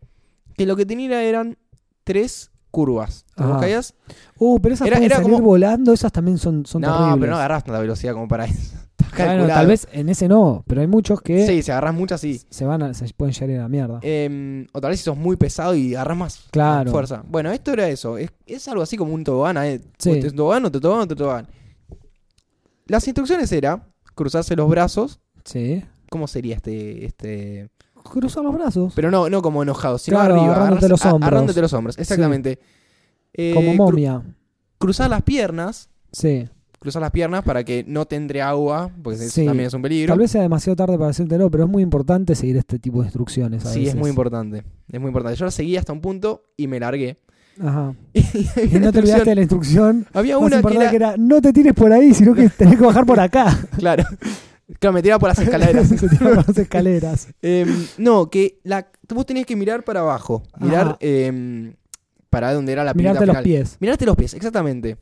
que lo que tenía eran tres curvas. Entonces vos Ajá. caías. Uh, pero esas Era- pueden era salir como- volando, esas también son, son no, terribles. pero no agarras tanta velocidad como para eso. Bueno, tal vez en ese no, pero hay muchos que Sí, si agarras muchas, sí. se van a, se pueden llegar a la mierda. Eh, o tal vez si sos muy pesado y agarras más Claro. fuerza. Bueno, esto era eso. Es, es algo así como un tobogán. ¿eh? Sí. Tenés un tobogán, otro tobogán, otro tobogán. Las instrucciones era cruzarse los brazos. Sí. ¿Cómo sería este, este? Cruzar los brazos. Pero no, no como enojado, sino Claro, arriba. agarrándote los hombros. agarrándote los hombros, exactamente. Eh, como cru- momia. cruzar las piernas. Sí. Cruzar las piernas para que no te entre agua, porque eso Sí. también es un peligro. Tal vez sea demasiado tarde para hacértelo, pero es muy importante seguir este tipo de instrucciones. a Sí, es muy importante. Es muy importante. Yo la seguí hasta un punto y me largué. Ajá. *laughs* Y no te olvidaste de la instrucción. Había una que era, que era, no te tires por ahí, sino que tenés que bajar por acá. *laughs* Claro. Claro, me tiraba por las *laughs* escaleras. Se tira por las escaleras. Em, no, que la, vos tenías que mirar para abajo. Mirar em, para donde era la Mirarte los final. pies. Mirarte los pies, exactamente.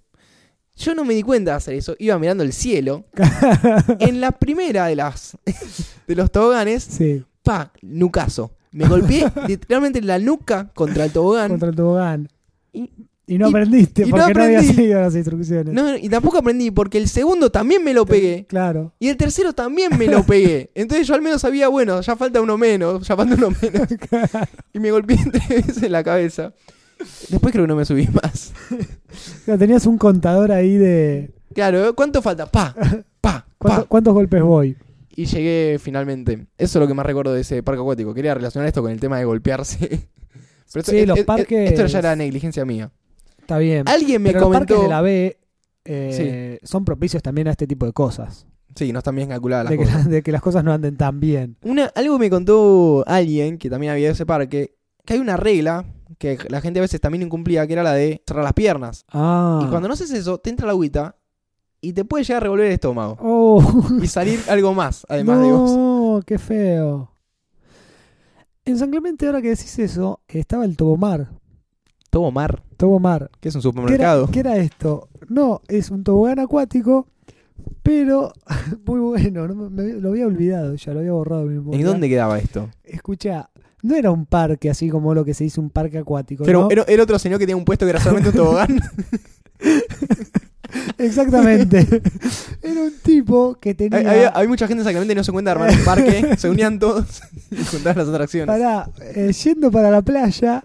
Yo no me di cuenta de hacer eso. Iba mirando el cielo. *laughs* en la primera de las *laughs* de los toboganes, Sí, pa, nucazo. Me golpeé *laughs* literalmente la nuca contra el tobogán. contra el tobogán. Y- Y no y- aprendiste y no porque no, habías aprendí. seguido las instrucciones. No, y tampoco aprendí porque el segundo también me lo pegué. Claro. Y el tercero también me lo pegué. Entonces yo al menos sabía, bueno, ya falta uno menos, ya falta uno menos. Y me golpeé tres veces en la cabeza. Después creo que no me subí más. Claro, *laughs* Tenías un contador ahí de Claro. ¿cuánto falta? Pa, pa, ¿cuánto- pa. cuántos golpes voy. Y llegué finalmente. Eso es lo que más recuerdo de ese parque acuático. Quería relacionar esto con el tema de golpearse. *laughs* Pero esto, Sí, los es- parques- esto ya era negligencia mía. Está bien. Alguien me Pero los parques comentó. de la B eh, son propicios también a este tipo de cosas. Sí, no están bien calculadas las De que, cosas. de que las cosas no anden tan bien. Una, algo me contó alguien que también había ese parque. Que hay una regla que la gente a veces también incumplía, que era la de cerrar las piernas. Ah. Y cuando no haces eso, te entra la agüita y te puede llegar a revolver el estómago. Oh, Y salir *laughs* algo más, además de vos. no, qué feo. En San Clemente, ahora que decís eso, estaba el Tobomar. Tobomar, Tobomar. que es un ¿Qué era, supermercado. qué era esto? No, es un tobogán acuático, pero *laughs* muy bueno. no me- me- lo había olvidado, ya lo había borrado mi. ¿En dónde quedaba esto? Escucha, no era un parque así como lo que se dice un parque acuático. Pero ¿no? era, era otro señor que tenía un puesto que era solamente un tobogán. *laughs* Exactamente. era un tipo que tenía. hay, mucha gente exactamente no se cuenta de armar un parque. *laughs* se unían todos *laughs* y juntaban las atracciones. Pará, eh, yendo para la playa,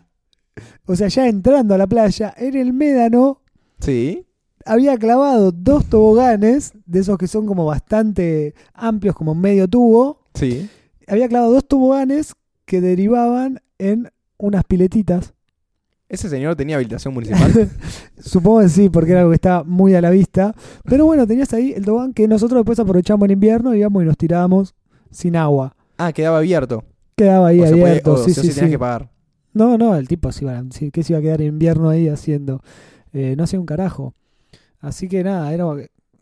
o sea, ya entrando a la playa, en el médano Sí. había clavado dos toboganes, de esos que son como bastante amplios, como medio tubo. Sí. Había clavado dos toboganes que derivaban en unas piletitas. Ese señor tenía habilitación municipal. *laughs* Supongo que sí, porque era algo que estaba muy a la vista. Pero bueno, tenías ahí el tobogán que nosotros después aprovechamos en invierno, íbamos y nos tirábamos sin agua. ah, quedaba abierto. Quedaba ahí o puede- abierto, o sí, sí sí, tenías sí. que pagar. No, no, el tipo se iba, sí, ¿qué se iba a quedar en invierno ahí haciendo? Eh, no hacía un carajo. Así que nada, era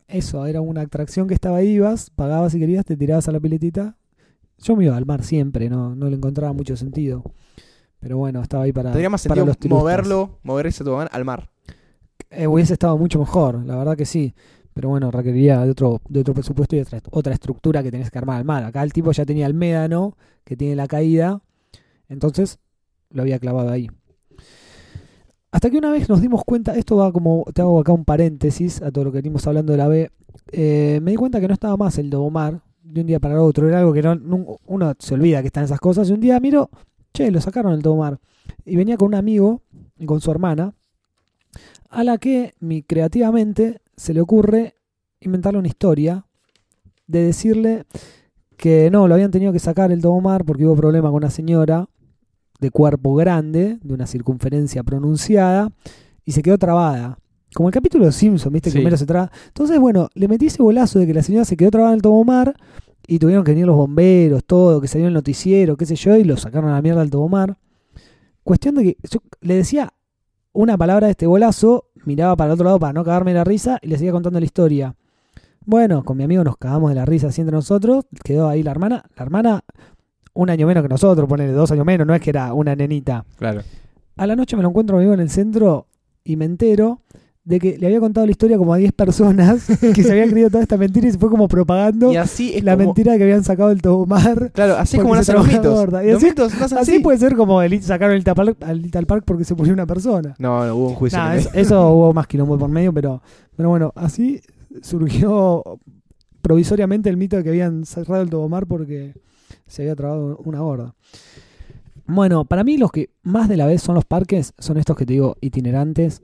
eso, era una atracción que estaba ahí, ibas, pagabas si querías, te tirabas a la piletita. Yo me iba al mar siempre, no, no le encontraba mucho sentido. Pero bueno, estaba ahí para, Tendría más para sentido los moverlo, mover ese tobogán al mar. Eh, hubiese estado mucho mejor, la verdad que sí. Pero bueno, requeriría de otro, de otro presupuesto y otra, otra estructura que tenés que armar al mar. Acá el tipo ya tenía el médano, que tiene la caída, entonces lo había clavado ahí. Hasta que una vez nos dimos cuenta, esto va como, te hago acá un paréntesis a todo lo que venimos hablando de la B, eh, me di cuenta que no estaba más el Dobomar de un día para el otro, era algo que no, uno se olvida que están esas cosas, y un día miro, che, lo sacaron el Dobomar, y venía con un amigo con su hermana, a la que mi, creativamente se le ocurre inventarle una historia de decirle que no, lo habían tenido que sacar el Tobomar porque hubo problema con una señora de cuerpo grande, de una circunferencia pronunciada, y se quedó trabada. Como el capítulo de Simpson, ¿viste? Sí. Que Homero se traba. Entonces, bueno, le metí ese bolazo de que la señora se quedó trabada en el Tobomar y tuvieron que venir los bomberos, todo, que salió el noticiero, qué sé yo, y lo sacaron a la mierda del Tobomar. Cuestión de que yo le decía una palabra de este golazo, miraba para el otro lado para no cagarme la risa y le seguía contando la historia. Bueno, con mi amigo nos cagamos de la risa así entre nosotros, quedó ahí la hermana, la hermana un año menos que nosotros, ponele dos años menos, no es que era una nenita. Claro. A la noche me lo encuentro amigo en el centro y me entero de que le había contado la historia como a 10 personas *laughs* que se habían creído toda esta mentira y se fue como propagando Y así la como, mentira que habían sacado el Tobomar. Claro, así es como nacen los trabajaba mitos. gorda. Y Los así- mitos Así así. puede ser como el, sacaron el Park, al Little Park porque se murió una persona. No, no hubo un juicio. Nah, eso hubo más quilombo por medio, pero, pero bueno, así surgió provisoriamente el mito de que habían cerrado el Tobomar porque se había trabado una gorda. Bueno, para mí los que más de la vez son los parques son estos que te digo itinerantes,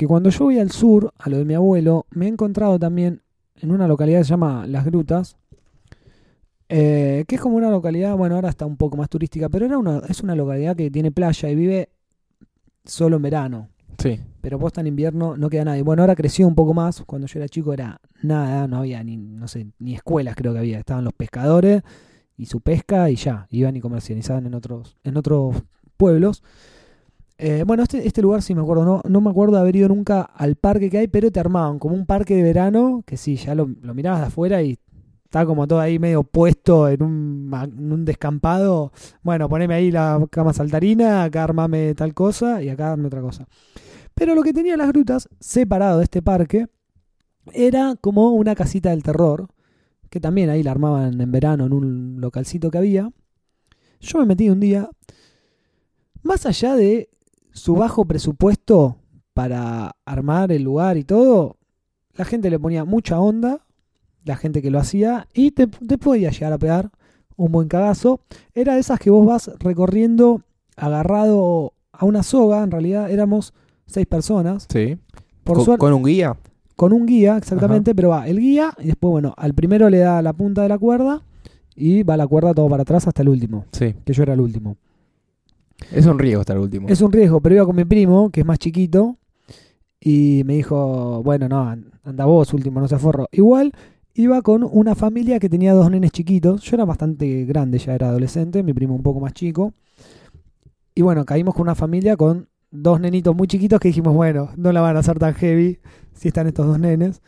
que cuando yo voy al sur, a lo de mi abuelo, me he encontrado también en una localidad que se llama Las Grutas, eh, que es como una localidad, bueno, ahora está un poco más turística, pero era una, es una localidad que tiene playa y vive solo en verano Sí. pero posta en invierno no queda nadie. Bueno, ahora creció un poco más. Cuando yo era chico era nada, no había ni, no sé, ni escuelas creo que había. Estaban los pescadores y su pesca y ya, iban y comercializaban en otros, en otros pueblos. Eh, bueno, este, este lugar sí me acuerdo, no, no me acuerdo de haber ido nunca al parque que hay, pero te armaban como un parque de verano, que sí, ya lo, lo mirabas de afuera y estaba como todo ahí medio puesto en un, en un descampado. Bueno, poneme ahí la cama saltarina, acá armame tal cosa y acá arme otra cosa. Pero lo que tenía las grutas, separado de este parque, era como una casita del terror, que también ahí la armaban en verano en un localcito que había. Yo me metí un día, más allá de su bajo presupuesto para armar el lugar y todo, la gente le ponía mucha onda, la gente que lo hacía, y te, te podía llegar a pegar un buen cagazo. Era de esas que vos vas recorriendo agarrado a una soga, en realidad éramos seis personas. Sí. Por con, suerte, con un guía. con un guía, exactamente, pero va el guía y después, bueno, al primero le da la punta de la cuerda y va la cuerda todo para atrás hasta el último, Sí. que yo era el último. Es un riesgo estar último. Es un riesgo, pero iba con mi primo, que es más chiquito, y me dijo, bueno, no, an- anda vos último, no se forro. Igual iba con una familia que tenía dos nenes chiquitos, yo era bastante grande, ya era adolescente, mi primo un poco más chico. Y bueno, caímos con una familia con dos nenitos muy chiquitos que dijimos, bueno, no la van a hacer tan heavy si están estos dos nenes.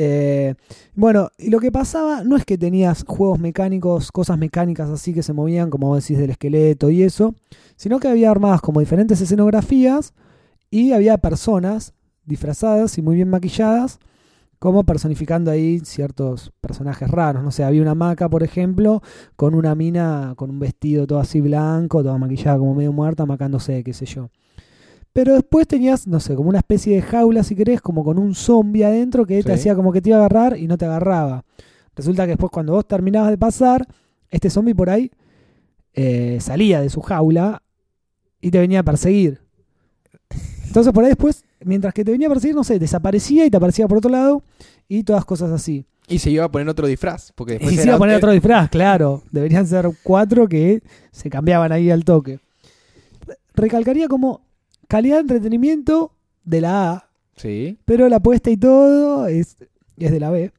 Eh, bueno, y lo que pasaba no es que tenías juegos mecánicos, cosas mecánicas así que se movían, como decís, del esqueleto y eso, sino que había armadas como diferentes escenografías y había personas disfrazadas y muy bien maquilladas, como personificando ahí ciertos personajes raros. No sé, había una maca, por ejemplo, con una mina con un vestido todo así blanco, toda maquillada como medio muerta, macándose, qué sé yo. Pero después tenías, no sé, como una especie de jaula, si querés, como con un zombie adentro que te hacía como que te iba a agarrar y no te agarraba. Resulta que después cuando vos terminabas de pasar, este zombie por ahí eh, salía de su jaula y te venía a perseguir. Entonces por ahí después, mientras que te venía a perseguir, no sé, desaparecía y te aparecía por otro lado y todas cosas así. Y se iba a poner otro disfraz. Porque después Y se iba a poner otro disfraz, claro. Deberían ser cuatro que se cambiaban ahí al toque. Recalcaría como calidad de entretenimiento de la A, Sí. pero la apuesta y todo es, es de la B.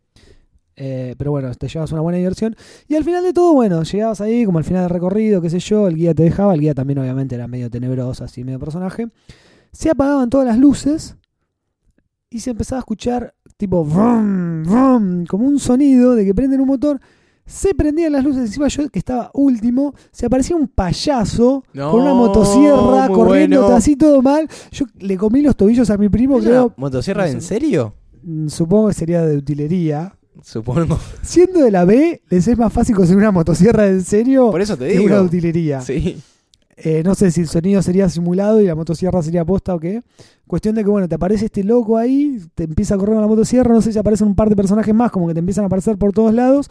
Eh, pero bueno, te llevas una buena diversión. Y al final de todo, bueno, llegabas ahí como al final del recorrido, qué sé yo, el guía te dejaba, el guía también obviamente era medio tenebroso, así medio personaje. Se apagaban todas las luces y se empezaba a escuchar tipo vrum, vrum, como un sonido de que prenden un motor. Se prendían las luces, encima yo que estaba último, se aparecía un payaso No, con una motosierra muy corriendo bueno. así todo mal. Yo le comí los tobillos a mi primo, ¿Es creo, ¿Motosierra no sé. en serio? Mm, Supongo que sería de utilería. Supongo. Siendo de la B, les es más fácil conseguir una motosierra en serio Por eso te que una de digo. utilería. Sí. Eh, no sé si el sonido sería simulado y la motosierra sería posta o qué. Cuestión de que, bueno, te aparece este loco ahí, te empieza a correr con la motosierra, no sé si aparecen un par de personajes más, como que te empiezan a aparecer por todos lados,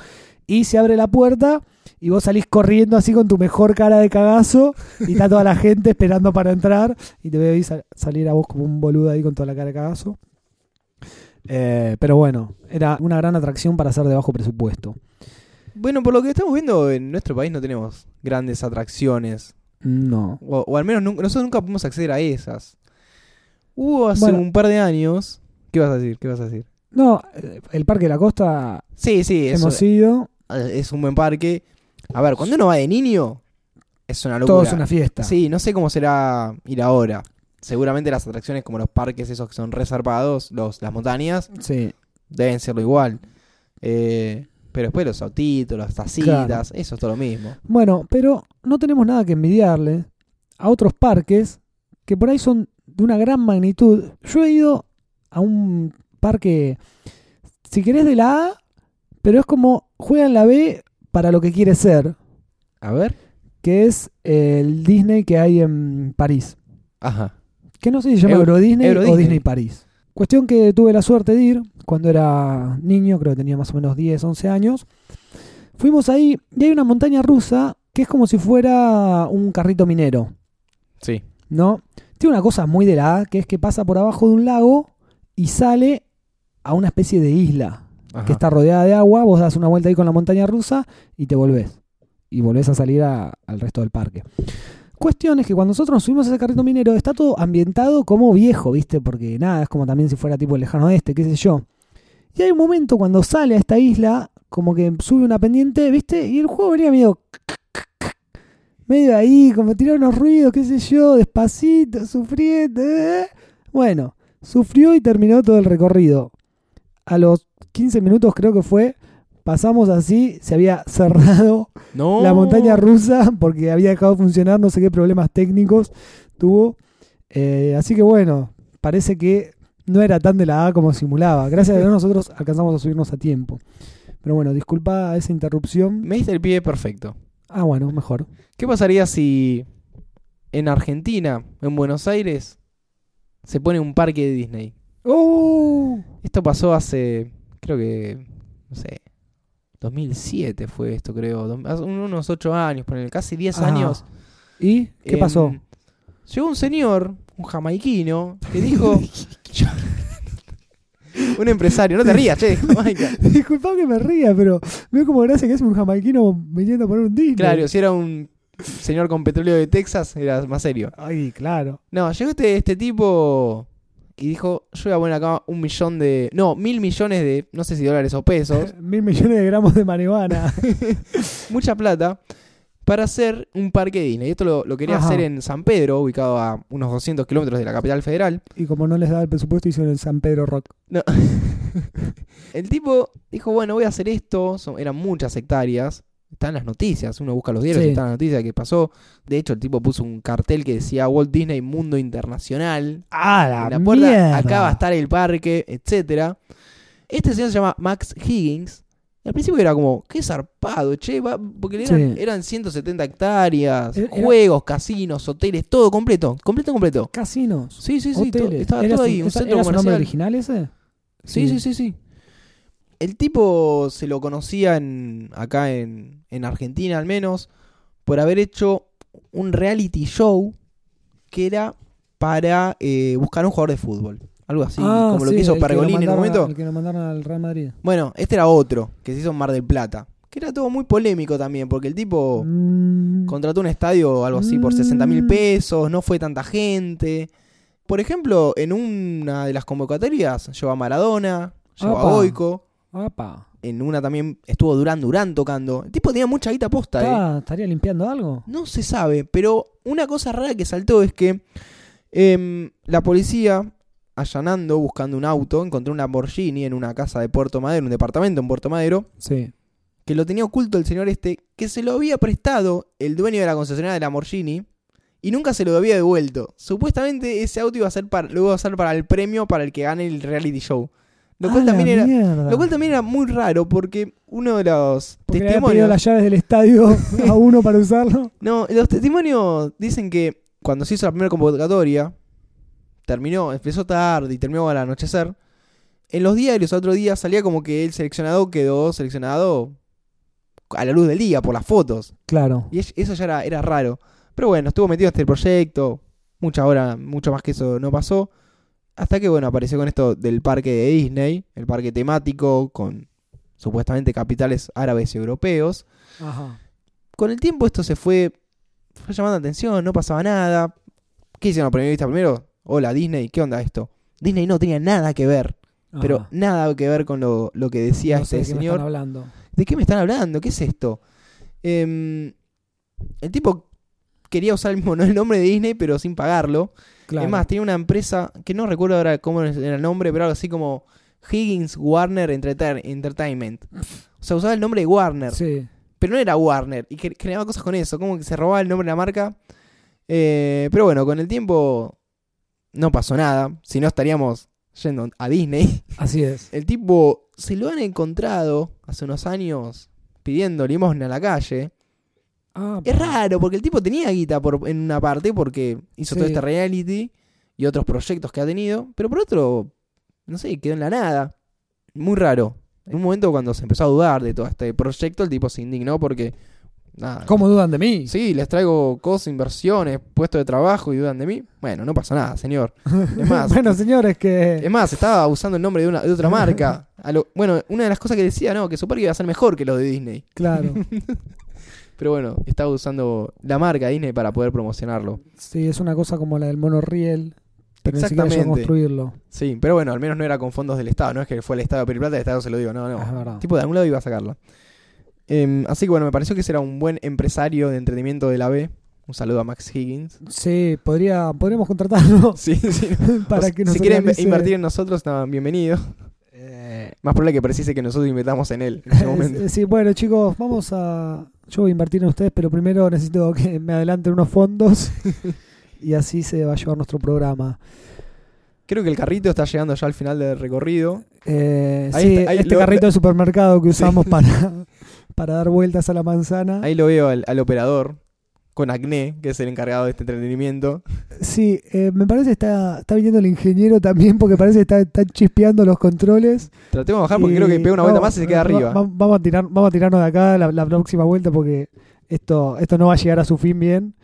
y se abre la puerta y vos salís corriendo así con tu mejor cara de cagazo y está toda la *laughs* gente esperando para entrar y te sal- salir a vos como un boludo ahí con toda la cara de cagazo. Eh, pero bueno, era una gran atracción para hacer de bajo presupuesto. Bueno, por lo que estamos viendo, en nuestro país no tenemos grandes atracciones. No. O, o al menos nosotros nunca pudimos acceder a esas. Hubo hace Bueno. un par de años. ¿Qué vas a decir? ¿Qué vas a decir? No, eh, el Parque de la Costa Sí, sí, eso hemos ido, eh, es un buen parque. A ver, cuando uno va de niño, es una locura. todo es una fiesta. Sí, no sé cómo será ir ahora. Seguramente las atracciones como los parques esos que son reservados, los, las montañas, Sí. deben serlo igual. Eh, pero después los autitos, las tacitas, eso es todo lo mismo. Bueno, pero no tenemos nada que envidiarle a otros parques que por ahí son de una gran magnitud. Yo he ido a un parque, si querés, de la A, pero es como juega en la B para lo que quiere ser, A ver. que es el Disney que hay en París. Ajá. Que no sé si se llama Euro- Euro Disney Euro o Disney. Disney París. Cuestión que tuve la suerte de ir cuando era niño, creo que tenía más o menos 10, 11 años. Fuimos ahí y hay una montaña rusa que es como si fuera un carrito minero, Sí. ¿no? Tiene una cosa muy de la A, que es que pasa por abajo de un lago y sale a una especie de isla Ajá. que está rodeada de agua. Vos das una vuelta ahí con la montaña rusa y te volvés. Y volvés a salir a- al resto del parque. Cuestión es que cuando nosotros nos subimos a ese carrito minero está todo ambientado como viejo, ¿viste? Porque nada, es como también si fuera tipo el lejano oeste, qué sé yo. Y hay un momento cuando sale a esta isla, como que sube una pendiente, ¿viste? Y el juego venía medio... Medio ahí, como tirar unos ruidos, qué sé yo, despacito, sufriendo. ¿eh? Bueno, sufrió y terminó todo el recorrido. A los 15 minutos creo que fue, pasamos así, se había cerrado No. la montaña rusa porque había dejado de funcionar, no sé qué problemas técnicos tuvo. Eh, así que bueno, parece que no era tan de la A como simulaba. Gracias a Dios nosotros *laughs* alcanzamos a subirnos a tiempo. Pero bueno, disculpa esa interrupción. Me diste el pie perfecto. Ah, bueno, mejor. ¿Qué pasaría si en Argentina, en Buenos Aires, se pone un parque de Disney? ¡Oh! Esto pasó hace, creo que, no sé, 2007 fue esto, creo. Hace unos 8 años, ponele, casi 10 Ah. años. ¿Y qué Em, pasó? Llegó un señor, un jamaiquino, que dijo... *laughs* *laughs* un empresario, no te rías, che, *laughs* Jamaica. Disculpa que me ría, pero veo como gracia que es un jamaiquino viniendo a poner un Disney. Claro, si era un señor con petróleo de Texas, era más serio. Ay, claro. No, llegó este, este tipo y dijo, yo voy a poner acá un millón de... No, mil millones de, no sé si dólares o pesos, *laughs* Mil millones de gramos de marihuana. *laughs* mucha plata, para hacer un parque Disney. Esto lo, lo quería Ajá. hacer en San Pedro, ubicado a unos 200 kilómetros de la capital federal. y como no les daba el presupuesto, hicieron el San Pedro Rock. No. *laughs* El tipo dijo, bueno, voy a hacer esto. Son- eran muchas hectáreas. Están las noticias, uno busca los diarios Sí. y están las noticias que pasó. De hecho, el tipo puso un cartel que decía Walt Disney Mundo Internacional. ¡Ah, en la puerta, acá va a estar el parque, etcétera. Este señor se llama Max Higgins. Al principio era como, qué zarpado, che, va- porque eran, Sí. eran 170 hectáreas, Era- juegos, casinos, hoteles, todo completo, completo, completo. Casinos. Sí, sí, sí, to- estaba ¿Era todo ahí, un centro ¿Era su nombre comercial. original ese? Sí, sí, sí, sí. El tipo se lo conocía en, acá en, en Argentina al menos por haber hecho un reality show que era para eh, buscar un jugador de fútbol. Algo así, Ah, como lo que hizo Pergolini en un a- momento. El que lo mandaron al Real Madrid. Bueno, este era otro, que se hizo en Mar del Plata. Que era todo muy polémico también, porque el tipo Mm, contrató un estadio, algo así, por 60 mil Mm. pesos, no fue tanta gente. Por ejemplo, en una de las convocatorias llevó a Maradona, llevó a Apa. En una también estuvo Durán Durán tocando. El tipo tenía mucha guita posta, ¿eh? ¿Está- ¿Estaría limpiando algo? No se sabe, pero una cosa rara que saltó es que em, la policía, allanando, buscando un auto, encontró un Lamborghini en una casa de Puerto Madero, un departamento en Puerto Madero, Sí. que lo tenía oculto el señor este, que se lo había prestado el dueño de la concesionaria de Lamborghini y nunca se lo había devuelto. Supuestamente ese auto iba a ser para, lo iba a usar para el premio para el que gane el reality show. Lo cual, Ah, también era, mierda. lo cual también era muy raro porque uno de los Porque le pedido testimonios... las llaves del estadio a uno para usarlo. *laughs* No, los testimonios dicen que cuando se hizo la primera convocatoria, terminó, empezó tarde y terminó al anochecer. En los diarios, otro día salía como que el seleccionado quedó seleccionado a la luz del día por las fotos. Claro. Y es- eso ya era, era raro. Pero bueno, estuvo metido en este proyecto. Mucha hora, mucho más que eso no pasó. Hasta que, bueno, apareció con esto del parque de Disney, el parque temático con supuestamente capitales árabes y europeos. Ajá. Con el tiempo esto se fue, fue llamando la atención, no pasaba nada. ¿Qué hicieron a primera vista primero? Hola Disney, ¿qué onda esto? Disney no tenía nada que ver, pero nada que ver con lo, lo que decía no sé este de qué me señor. están hablando. ¿De qué me están hablando? ¿Qué es esto? Em, el tipo quería usar el mismo *laughs* el nombre de Disney, pero sin pagarlo. Claro. Es más, tenía una empresa que no recuerdo ahora cómo era el nombre, pero algo así como Higgins Warner Entreter- Entertainment. O sea, usaba el nombre de Warner, Sí. pero no era Warner. Y creaba cosas con eso, como que se robaba el nombre de la marca. Eh, pero bueno, con el tiempo no pasó nada. Si no, estaríamos yendo a Disney. *laughs* Así es. El tipo se lo han encontrado hace unos años pidiendo limosna en la calle. Ah, Es raro, porque el tipo tenía guita por, en una parte porque hizo todo este reality y otros proyectos que ha tenido, pero por otro, no sé, quedó en la nada. Muy raro. En un momento cuando se empezó a dudar de todo este proyecto, el tipo se indignó porque, nada. ¿Cómo dudan de mí? Sí, les traigo cosas, inversiones, puestos de trabajo y dudan de mí. Bueno, no pasa nada, señor. Es *laughs* más, bueno, señores, que. es más, estaba usando el nombre de, una, de otra marca. *laughs* A lo- bueno, una de las cosas que decía, no, que su parque iba a ser mejor que lo de Disney. Claro. *laughs* Pero bueno, estaba usando la marca Disney para poder promocionarlo. Sí, es una cosa como la del monorriel. Pero Exactamente. construirlo. Sí, pero bueno, al menos no era con fondos del Estado. No es que fue el Estado de Periplata, el Estado se lo digo, no, no. Es verdad. Tipo, de algún lado iba a sacarla. Em, así que bueno, me pareció que ese era un buen empresario de entretenimiento de la B. Un saludo a Max Higgins. Sí, podría, podríamos contratarlo *laughs* Sí, sí. *laughs* para O que nos si quieren invertir en nosotros, estaban bienvenidos. Eh, Más probable que precise que nosotros invirtamos en él en ese *laughs* momento. sí, bueno, chicos, vamos a. Yo voy a invertir en ustedes, pero primero necesito que me adelanten unos fondos *laughs* y así se va a llevar nuestro programa. Creo que el carrito está llegando ya al final del recorrido. Eh, Ahí sí, está, ahí este lo- carrito de supermercado que *laughs* usamos para, para dar vueltas a la manzana. Ahí lo veo al, al operador con acné, que es el encargado de este entretenimiento. Sí, eh, me parece que está, está viniendo el ingeniero también porque parece que está, está chispeando los controles. Tratemos de bajar porque Y creo que pega una vuelta más y se queda va- arriba. va- vamos, a tirar, vamos a tirarnos de acá la, la próxima vuelta porque esto, esto no va a llegar a su fin bien.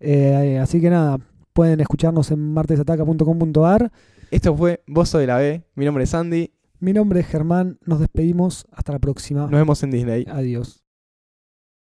Eh, así que nada, pueden escucharnos en martesataca.com.ar. Esto fue Bozo de la B. Mi nombre es Andy. Mi nombre es Germán, nos despedimos, hasta la próxima. Nos vemos en Disney. Adiós.